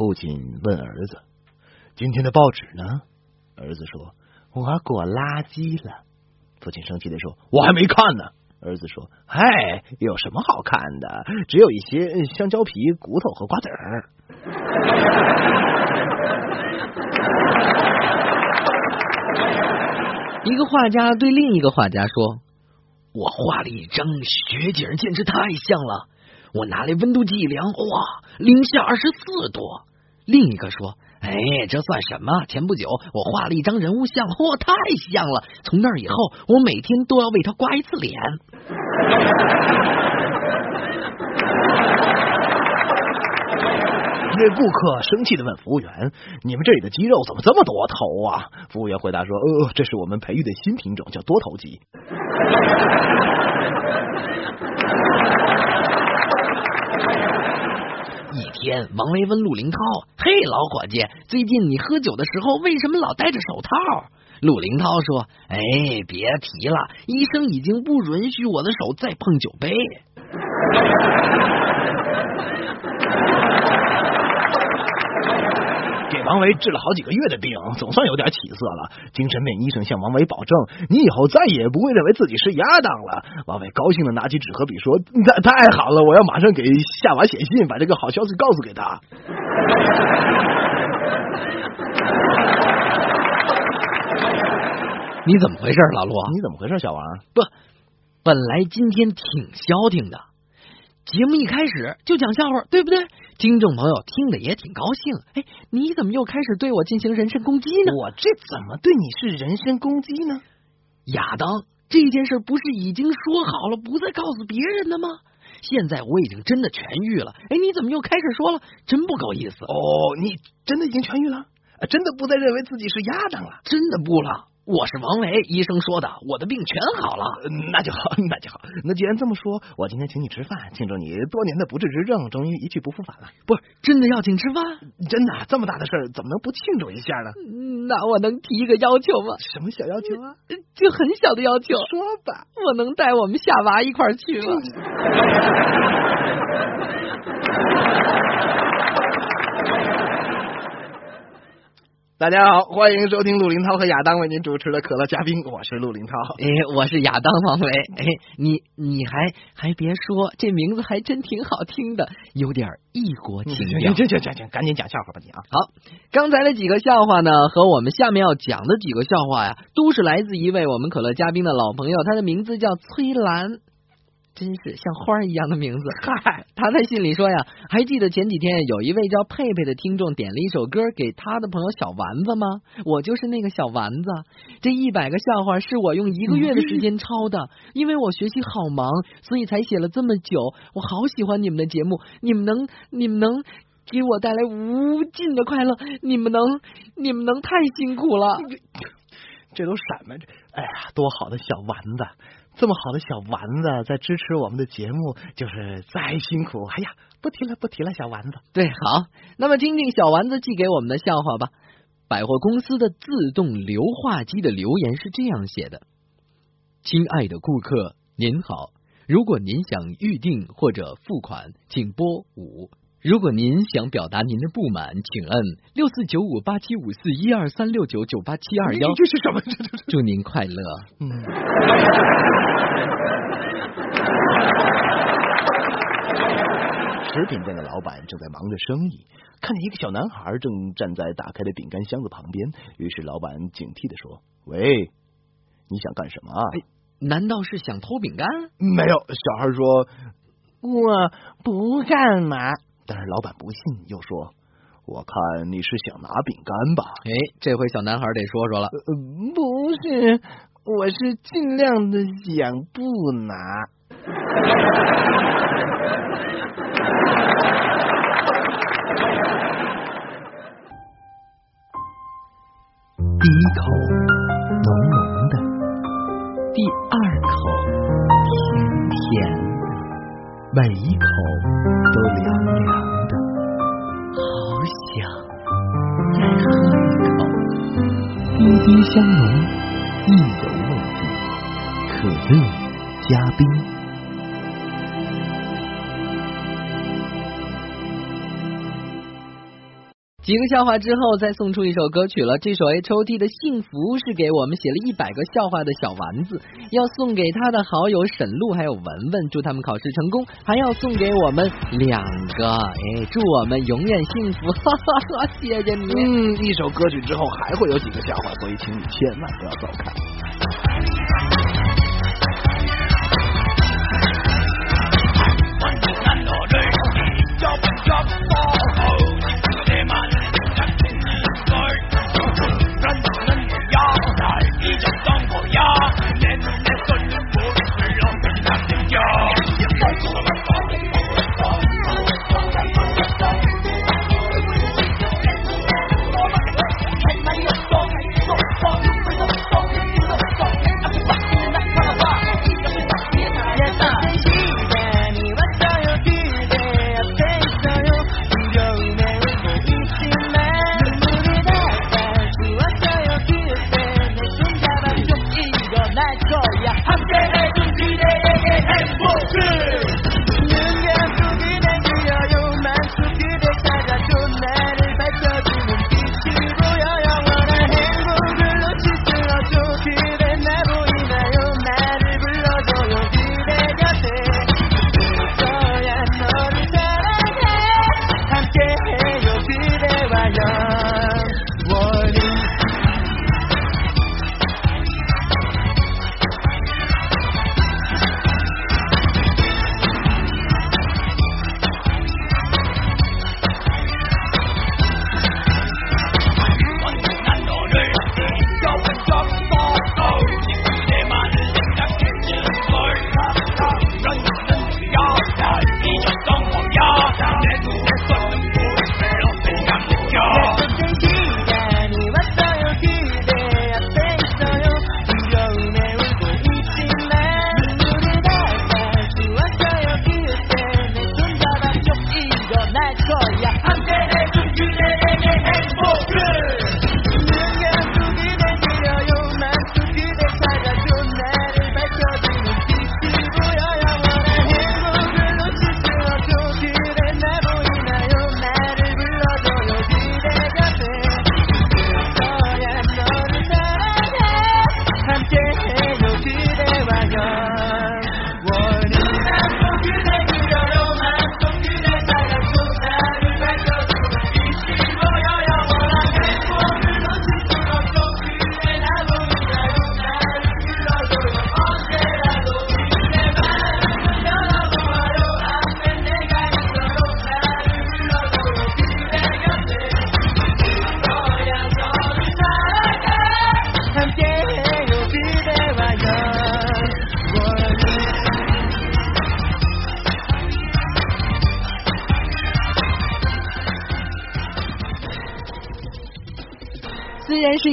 父亲问儿子：“今天的报纸呢？”儿子说：“我裹垃圾了。”父亲生气的说：“我还没看呢。”儿子说：“嗨，有什么好看的？只有一些香蕉皮、骨头和瓜子儿。”一个画家对另一个画家说：“我画了一张雪景，简直太像了。我拿来温度计一量，哇，零下二十四度。”另一个说：“哎，这算什么？前不久我画了一张人物像，嚯，太像了！从那以后，我每天都要为他刮一次脸。”一位顾客生气的问服务员：“你们这里的鸡肉怎么这么多头啊？”服务员回答说：“呃，这是我们培育的新品种，叫多头鸡。”一天，王维问陆林涛：“嘿，老伙计，最近你喝酒的时候为什么老戴着手套？”陆林涛说：“哎，别提了，医生已经不允许我的手再碰酒杯。”王维治了好几个月的病，总算有点起色了。精神病医生向王维保证：“你以后再也不会认为自己是亚当了。”王维高兴的拿起纸和笔说：“太太好了，我要马上给夏娃写信，把这个好消息告诉给他。”你怎么回事，老陆？你怎么回事，小王？不，本来今天挺消停的。节目一开始就讲笑话，对不对？听众朋友听的也挺高兴。哎，你怎么又开始对我进行人身攻击呢？我这怎么对你是人身攻击呢？亚当，这件事不是已经说好了不再告诉别人的吗？现在我已经真的痊愈了。哎，你怎么又开始说了？真不够意思。哦，你真的已经痊愈了？真的不再认为自己是亚当了？真的不了。我是王维，医生说的，我的病全好了，那就好，那就好。那既然这么说，我今天请你吃饭，庆祝你多年的不治之症终于一去不复返了。不是真的要请吃饭？真的，这么大的事儿怎么能不庆祝一下呢？那我能提一个要求吗？什么小要求啊？就很小的要求。说吧，我能带我们夏娃一块儿去吗？大家好，欢迎收听陆林涛和亚当为您主持的可乐嘉宾，我是陆林涛，哎，我是亚当王维，哎，你你还还别说，这名字还真挺好听的，有点异国情调。行行行行，赶紧讲笑话吧你啊！好，刚才的几个笑话呢，和我们下面要讲的几个笑话呀，都是来自一位我们可乐嘉宾的老朋友，他的名字叫崔兰。真是像花一样的名字。嗨，他在信里说呀，还记得前几天有一位叫佩佩的听众点了一首歌给他的朋友小丸子吗？我就是那个小丸子。这一百个笑话是我用一个月的时间抄的，因为我学习好忙，所以才写了这么久。我好喜欢你们的节目，你们能你们能给我带来无尽的快乐，你们能你们能太辛苦了。这都什么？这哎呀，多好的小丸子！这么好的小丸子在支持我们的节目，就是再辛苦，哎呀，不提了，不提了，小丸子。对，好，那么听听小丸子寄给我们的笑话吧。百货公司的自动硫化机的留言是这样写的：“亲爱的顾客，您好，如果您想预定或者付款，请拨五。”如果您想表达您的不满，请摁六四九五八七五四一二三六九九八七二幺。这是什么？祝您快乐。嗯。食品店的老板正在忙着生意，看见一个小男孩正站在打开的饼干箱子旁边，于是老板警惕的说：“喂，你想干什么啊？难道是想偷饼干？”没有，小孩说：“我不干嘛。”但是老板不信又说我看你是想拿饼干吧。哎这回小男孩得说说了不是我是尽量的想不拿。第一口浓浓的第二口甜甜的每一口凉凉的。好想再喝一口。滴滴香浓，意犹未尽，可乐加冰。几个笑话之后，再送出一首歌曲了。这首 H O T 的《幸福》是给我们写了一百个笑话的小丸子，要送给他的好友沈露还有文文，祝他们考试成功，还要送给我们两个，哎，祝我们永远幸福，哈哈哈！谢谢你。嗯，一首歌曲之后还会有几个笑话，所以请你千万不要走开。是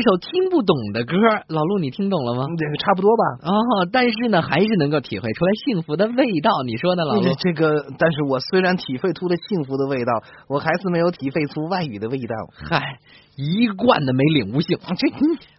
一首听不懂的歌，老陆你听懂了吗？这个差不多吧。哦，但是呢，还是能够体会出来幸福的味道。你说呢，老陆？这个，但是我虽然体会出了幸福的味道，我还是没有体会出外语的味道。嗨，一贯的没领悟性。这，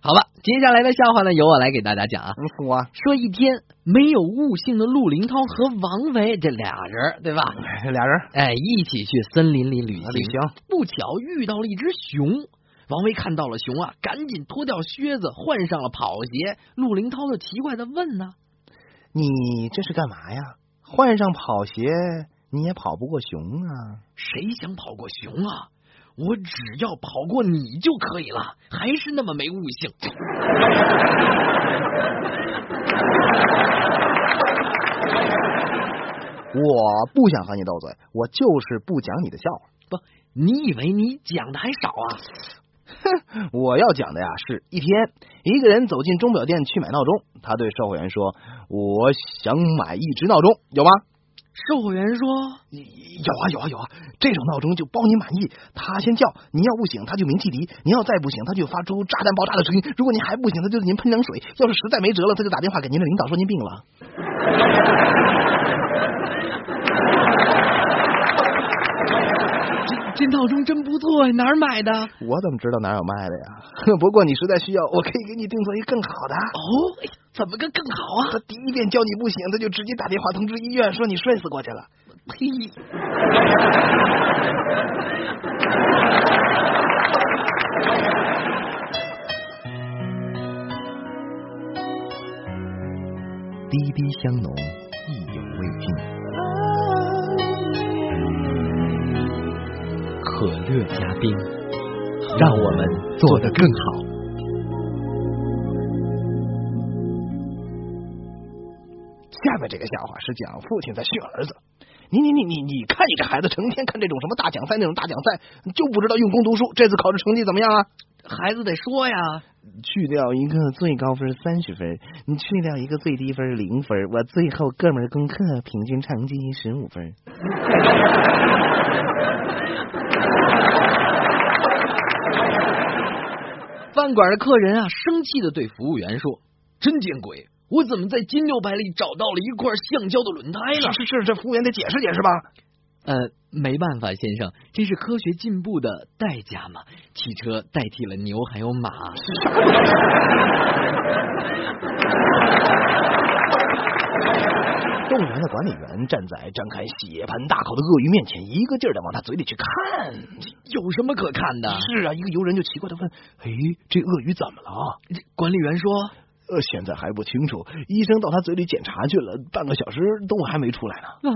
好吧，接下来的笑话呢，由我来给大家讲啊。你说一天没有悟性的陆林涛和王维这俩人，对吧？俩人，哎，一起去森林里旅行。旅行，不巧遇到了一只熊。王维看到了熊啊，赶紧脱掉靴子，换上了跑鞋。陆林涛就奇怪的问呢：“你这是干嘛呀？换上跑鞋你也跑不过熊啊？谁想跑过熊啊？我只要跑过你就可以了，还是那么没悟性。”我不想和你斗嘴，我就是不讲你的笑话。不，你以为你讲的还少啊？哼，我要讲的呀，是一天，一个人走进钟表店去买闹钟，他对售货员说：“我想买一只闹钟，有吗？”售货员说有啊有啊有啊，这种闹钟就包你满意。他先叫，您要不醒，他就鸣汽笛；您要再不醒，他就发出炸弹爆炸的声音。如果您还不醒，他就对您喷凉水。要是实在没辙了，他就打电话给您的领导说您病了。这闹钟真不错呀，哪儿买的？我怎么知道哪有卖的呀？不过你实在需要，我可以给你定做一个更好的。哦，怎么个更好啊？他第一遍叫你不醒，他就直接打电话通知医院，说你摔死过去了。呸！滴滴香浓，意犹未尽。可乐加冰，让我们做得更好。下面这个笑话是讲父亲在训儿子。你你你你你看你这孩子成天看这种什么大奖赛那种大奖赛，就不知道用功读书。这次考试成绩怎么样啊？孩子得说呀，去掉一个最高分三十分，你去掉一个最低分零分，我最后各门功课平均成绩十五分。饭馆的客人啊，生气的对服务员说：“真见鬼！我怎么在金牛牌里找到了一块橡胶的轮胎呢？”是是，这服务员得解释解释吧。呃，没办法，先生，这是科学进步的代价嘛。汽车代替了牛还有马。动物园的管理员站在张开血盆大口的鳄鱼面前，一个劲儿的往他嘴里去看。有什么可看的？是啊，一个游人就奇怪的问：“哎，这鳄鱼怎么了？”管理员说：“呃，现在还不清楚，医生到他嘴里检查去了，半个小时都还没出来呢。”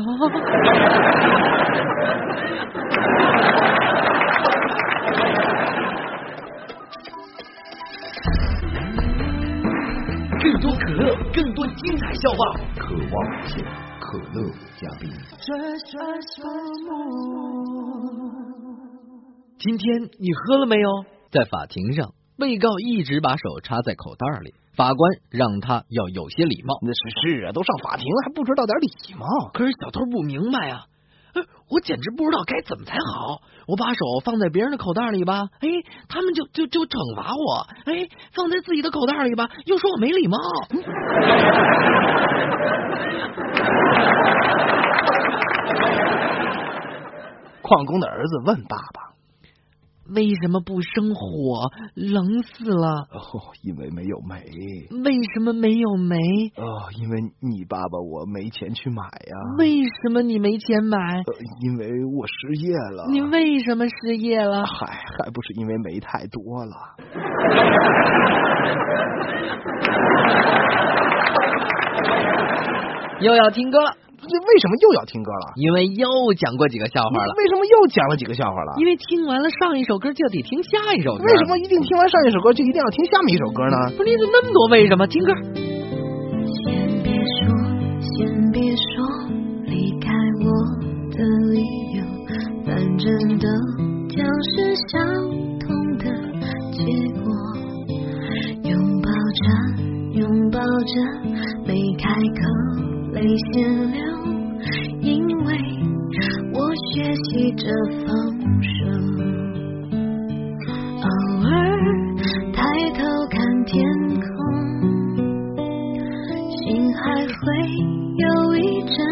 更多可乐，更多精彩笑话，渴望见，可乐加冰。今天你喝了没有？在法庭上，被告一直把手插在口袋里，法官让他要有些礼貌。那是是啊，都上法庭了，还不知道点礼貌？可是小偷不明白啊，我简直不知道该怎么才好。我把手放在别人的口袋里吧，哎，他们就就就惩罚我；哎，放在自己的口袋里吧，又说我没礼貌。矿工的儿子问爸爸：“为什么不生火？冷死了。”哦，因为没有煤。为什么没有煤？哦，因为你爸爸我没钱去买呀。为什么你没钱买？呃，因为我失业了。你为什么失业了？嗨，还不是因为煤太多了。又要听歌了。这为什么又要听歌了？因为又讲过几个笑话了。为什么又讲了几个笑话了？因为听完了上一首歌就得听下一首歌。为什么一定听完上一首歌就一定要听下面一首歌呢？不是你怎么那么多为什么？听歌。先别说，先别说离开我的理由，反正都将是相同的结果。拥抱着，拥抱着，没开口，泪先流。着放手，偶尔抬头看天空，心还会有一阵阵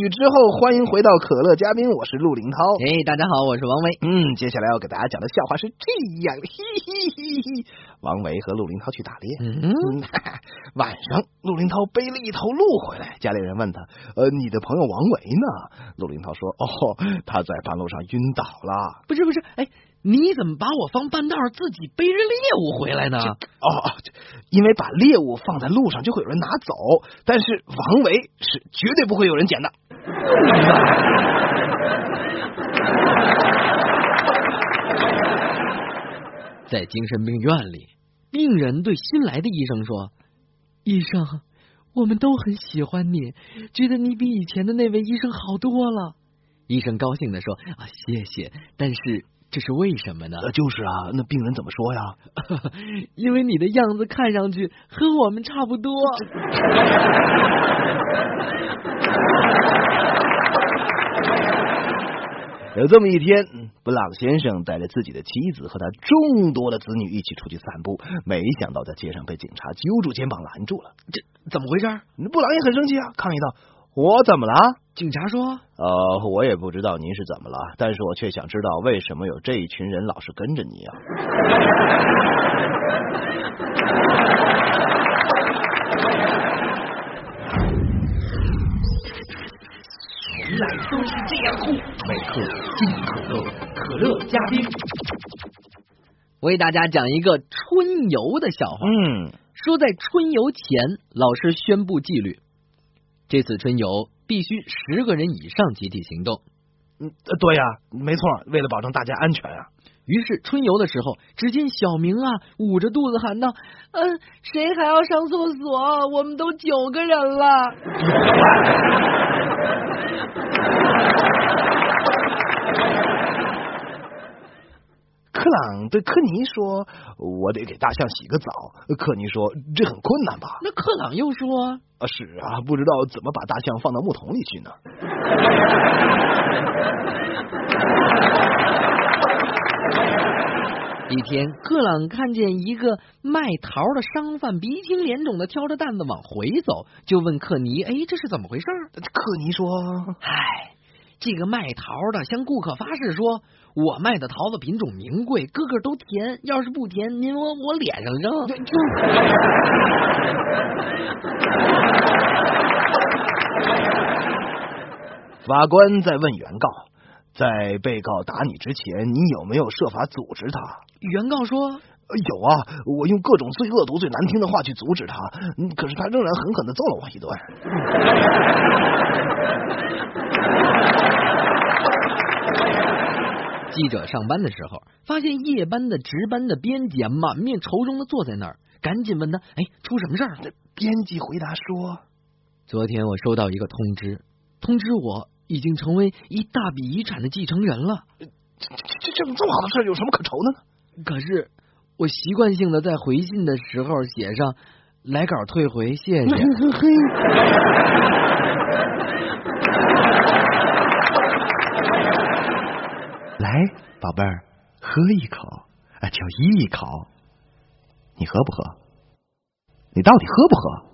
曲之后，欢迎回到可乐嘉宾，我是陆林涛。哎，大家好，我是王维。嗯，接下来要给大家讲的笑话是这样，嘿嘿嘿嘿。王维和陆林涛去打猎，嗯，晚上陆林涛背了一头鹿回来，家里人问他，呃，你的朋友王维呢？陆林涛说，哦，他在半路上晕倒了。不是不是，哎，你怎么把我放半道儿，自己背着猎物回来呢？哦，这因为把猎物放在路上就会有人拿走，但是王维是绝对不会有人捡的。在精神病院里，病人对新来的医生说：“医生，我们都很喜欢你，觉得你比以前的那位医生好多了。”医生高兴的说：“啊，谢谢，但是这是为什么呢？呃，就是啊，那病人怎么说呀？因为你的样子看上去和我们差不多。”有这么一天，嗯布朗先生带着自己的妻子和他众多的子女一起出去散步，没想到在街上被警察揪住肩膀拦住了。这怎么回事？布朗也很生气啊，抗议道：“我怎么了？警察说呃，我也不知道您是怎么了，但是我却想知道为什么有这一群人老是跟着你啊。”原来都是这样酷，每克进可乐，可乐嘉宾。为大家讲一个春游的笑话。嗯，说在春游前，老师宣布纪律，这次春游必须十个人以上集体行动。嗯，呃对呀、没错，为了保证大家安全啊。于是春游的时候，只见小明啊捂着肚子喊道：“嗯、谁还要上厕所？我们都九个人了。克朗对科尼说：“我得给大象洗个澡。”克尼说：“这很困难吧？”那克朗又说啊，是啊，不知道怎么把大象放到木桶里去呢。一天，克朗看见一个卖桃的商贩鼻青脸肿的挑着担子往回走，就问克尼：“哎，这是怎么回事？”克尼说唉，这个卖桃的向顾客发誓说：“我卖的桃子品种名贵，个个都甜，要是不甜，您往我脸上扔。”法官在问原告：“在被告打你之前，你有没有设法阻止他？原告说有啊，我用各种最恶毒、最难听的话去阻止他，可是他仍然狠狠的揍了我一顿。记者上班的时候，发现夜班的值班的编辑啊，满面愁容的坐在那儿，赶紧问他：“哎，出什么事儿？”编辑回答说：“昨天我收到一个通知，通知我已经成为一大笔遗产的继承人了。这这这这么好的事，有什么可愁的呢？可是我习惯性的在回信的时候写上‘来稿退回，谢谢’。”来，宝贝儿，喝一口啊，就一口。你喝不喝？你到底喝不喝？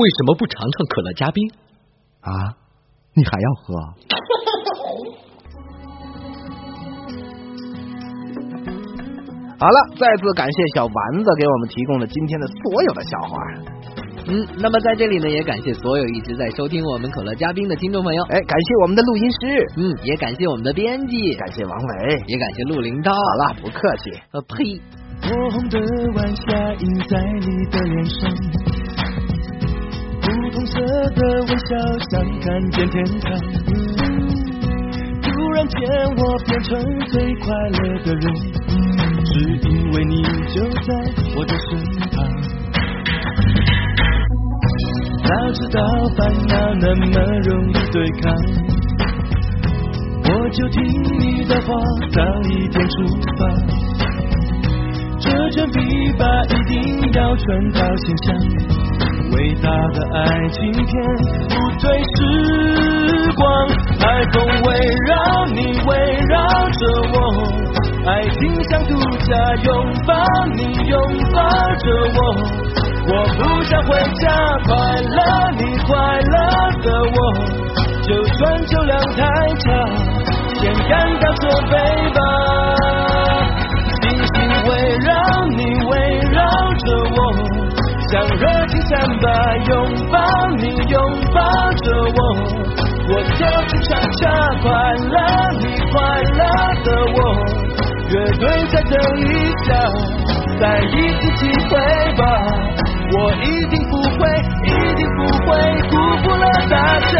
为什么不尝尝可乐加冰？啊，你还要喝？好了，再次感谢小丸子给我们提供了今天的所有的笑话。嗯，那么在这里呢，也感谢所有一直在收听我们可乐嘉宾的听众朋友。哎，感谢我们的录音师，嗯，也感谢我们的编辑，感谢王伟，也感谢陆林涛。好了，不客气。呃，呸！火红的晚霞映在你的脸上，不同色的微笑像看见天堂。突然间我变成最快乐的人，只因为你就在我的身旁。早知道烦恼那么容易对抗，我就听你的话，早一天出发。这卷笔把一定要传到心上，伟大的爱情片不对时光，海风围绕你，围绕着我，爱情像度假，拥抱你，拥抱着我。我不想回家，快乐你快乐的我，就算酒量太差，先干掉这杯吧。星星围绕你围绕着我，像热情散发，拥抱你拥抱着我，我就是恰恰快乐你快乐的我，乐队在等一下，再一次机会吧。我一定不会，一定不会辜负了大家。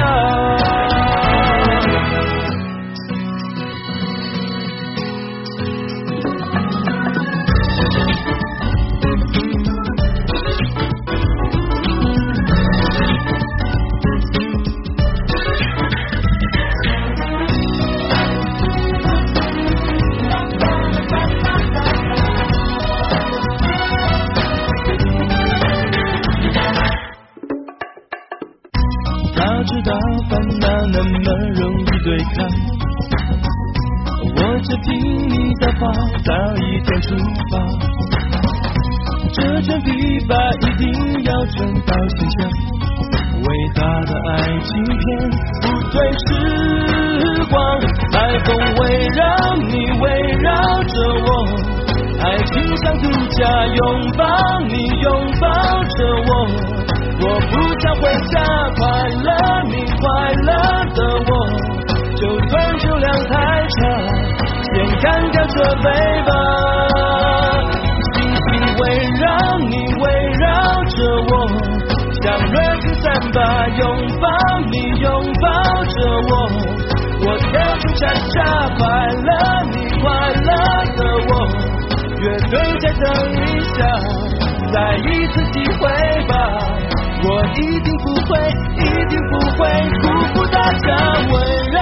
想独家拥抱你，拥抱着我，我不想回家。快乐你，快乐的我，就算酒量太差，先干掉这杯吧。星星围绕你，围绕着我，像热情散发。拥抱你，拥抱着我，我跳出恰恰。快乐等一下，再一次机会吧。我一定不会，一定不会辜负大家。围绕